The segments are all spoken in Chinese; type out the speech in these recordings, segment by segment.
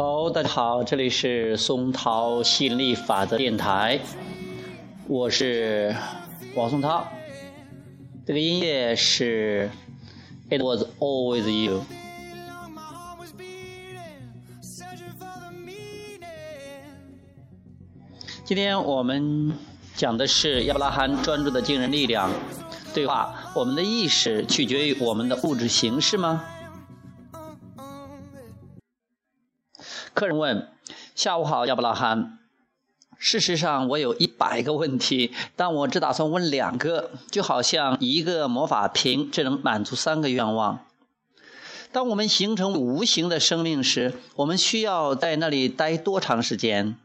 Hello，大家好，这里是松涛吸引力法则电台，我是王松涛。这个音乐是 It Was Always You。今天我们讲的是亚伯拉罕专注的惊人力量。对话：我们的意识取决于我们的物质形式吗？客人问：“下午好，亚伯拉罕。事实上，我有一百个问题，但我只打算问两个，就好像一个魔法瓶只能满足三个愿望。当我们形成无形的生命时，我们需要在那里待多长时间？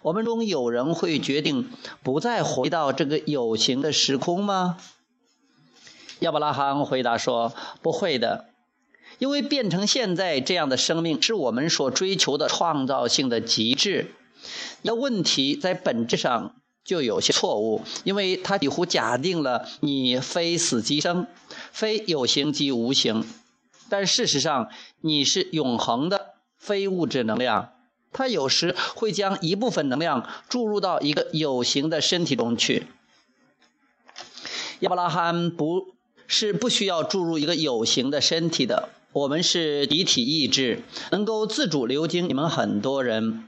我们中有人会决定不再回到这个有形的时空吗？”亚伯拉罕回答说：“不会的。”因为变成现在这样的生命是我们所追求的创造性的极致，那问题在本质上就有些错误，因为它几乎假定了你非死即生，非有形即无形。但事实上，你是永恒的非物质能量，它有时会将一部分能量注入到一个有形的身体中去。亚伯拉罕不是不需要注入一个有形的身体的。我们是集体意志，能够自主流经你们很多人。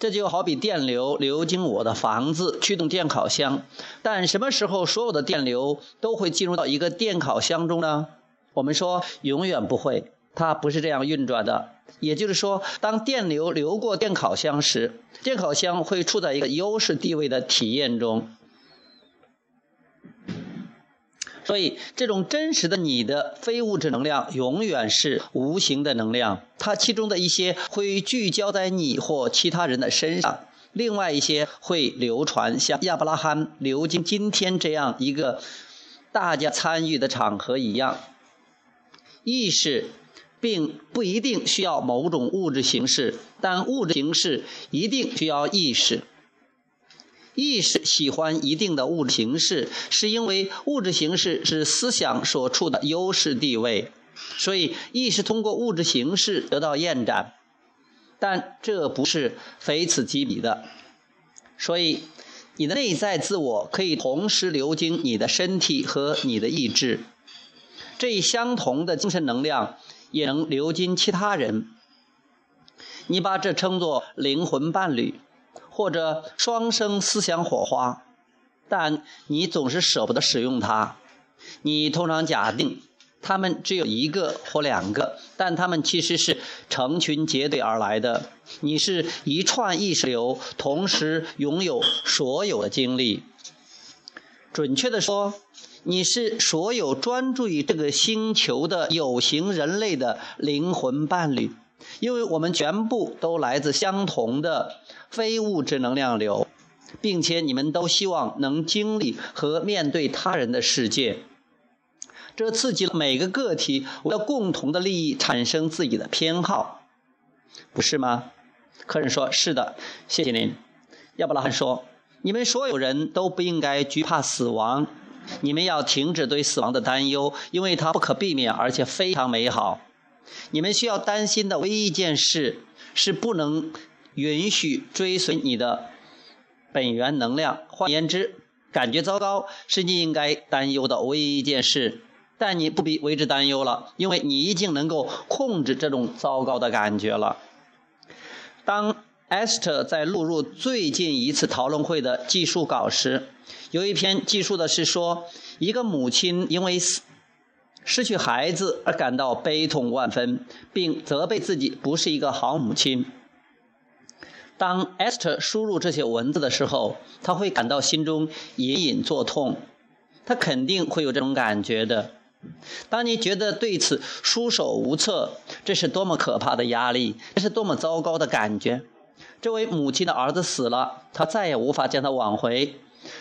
这就好比电流流经我的房子，驱动电烤箱。但什么时候所有的电流都会进入到一个电烤箱中呢？我们说永远不会，它不是这样运转的。也就是说，当电流流过电烤箱时，电烤箱会处在一个优势地位的体验中。所以，这种真实的你的非物质能量永远是无形的能量，它其中的一些会聚焦在你或其他人的身上，另外一些会流传，像亚伯拉罕流经今天这样一个大家参与的场合一样。意识并不一定需要某种物质形式，但物质形式一定需要意识。意识喜欢一定的物质形式，是因为物质形式是思想所处的优势地位，所以意识通过物质形式得到延展。但这不是非此即彼的，所以你的内在自我可以同时流经你的身体和你的意志，这一相同的精神能量也能流经其他人。你把这称作灵魂伴侣。或者双生思想火花，但你总是舍不得使用它。你通常假定他们只有一个或两个，但他们其实是成群结队而来的。你是一串意识流，同时拥有所有的经历。准确的说，你是所有专注于这个星球的有形人类的灵魂伴侣。因为我们全部都来自相同的非物质能量流，并且你们都希望能经历和面对他人的世界，这刺激了每个个体为了共同的利益产生自己的偏好，不是吗？客人说：“是的，谢谢您。”亚伯拉罕说：“你们所有人都不应该惧怕死亡，你们要停止对死亡的担忧，因为它不可避免，而且非常美好。”你们需要担心的唯一一件事是不能允许追随你的本源能量。换言之，感觉糟糕是你应该担忧的唯一一件事，但你不必为之担忧了，因为你已经能够控制这种糟糕的感觉了。当 Esther 在录入最近一次讨论会的记述稿时，有一篇记述的是说，一个母亲因为死。失去孩子而感到悲痛万分，并责备自己不是一个好母亲。当 Esther 输入这些文字的时候，他会感到心中隐隐作痛。他肯定会有这种感觉的。当你觉得对此束手无策，这是多么可怕的压力，这是多么糟糕的感觉。这位母亲的儿子死了，他再也无法将他挽回。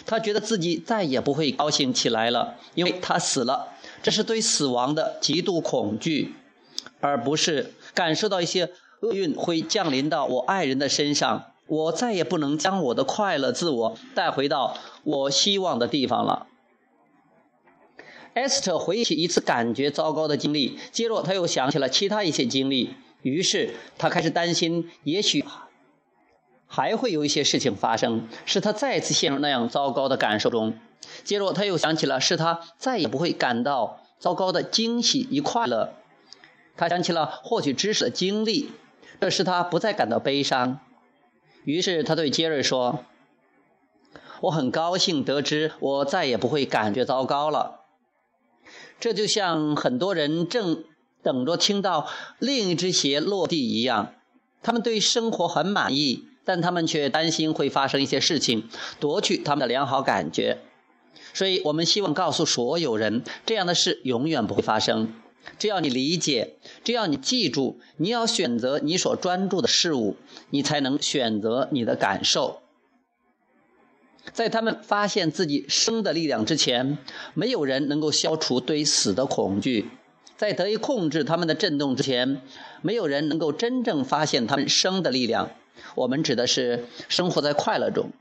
他觉得自己再也不会高兴起来了，因为他死了。这是对死亡的极度恐惧，而不是感受到一些厄运会降临到我爱人的身上。我再也不能将我的快乐自我带回到我希望的地方了。艾斯特回忆起一次感觉糟糕的经历，接着他又想起了其他一些经历，于是他开始担心，也许还会有一些事情发生，使他再次陷入那样糟糕的感受中。接着他又想起了，使他再也不会感到糟糕的惊喜与快乐。他想起了获取知识的经历，这使他不再感到悲伤。于是他对杰瑞说：“我很高兴得知我再也不会感觉糟糕了。”这就像很多人正等着听到另一只鞋落地一样，他们对生活很满意，但他们却担心会发生一些事情，夺去他们的良好感觉。所以我们希望告诉所有人，这样的事永远不会发生。只要你理解，只要你记住，你要选择你所专注的事物，你才能选择你的感受。在他们发现自己生的力量之前，没有人能够消除对死的恐惧；在得以控制他们的震动之前，没有人能够真正发现他们生的力量。我们指的是生活在快乐中。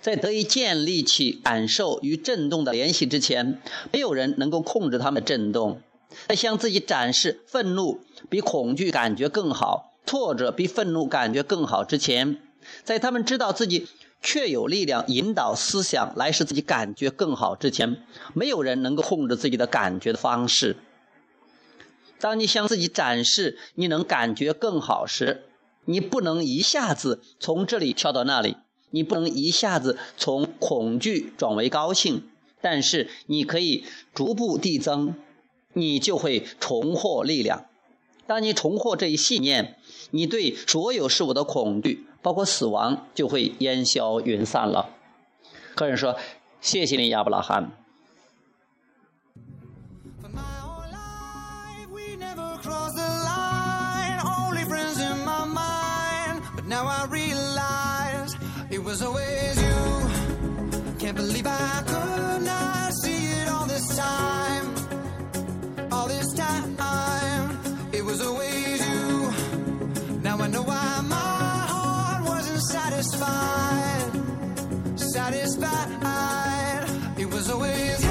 在得以建立起感受与震动的联系之前，没有人能够控制他们的震动。在向自己展示愤怒比恐惧感觉更好，挫折比愤怒感觉更好之前，在他们知道自己确有力量引导思想来使自己感觉更好之前，没有人能够控制自己的感觉的方式。当你向自己展示你能感觉更好时，你不能一下子从这里跳到那里，你不能一下子从恐惧转为高兴，但是你可以逐步递增。你就会重获力量。当你重获这一信念，你对所有事物的恐惧，包括死亡，就会烟消云散了。客人说：“谢谢你，亚伯拉罕。” Now I realize it was always you. Can't believe I could not see it all this time. All this time, it was always you. Now I know why my heart wasn't satisfied. Satisfied, it was always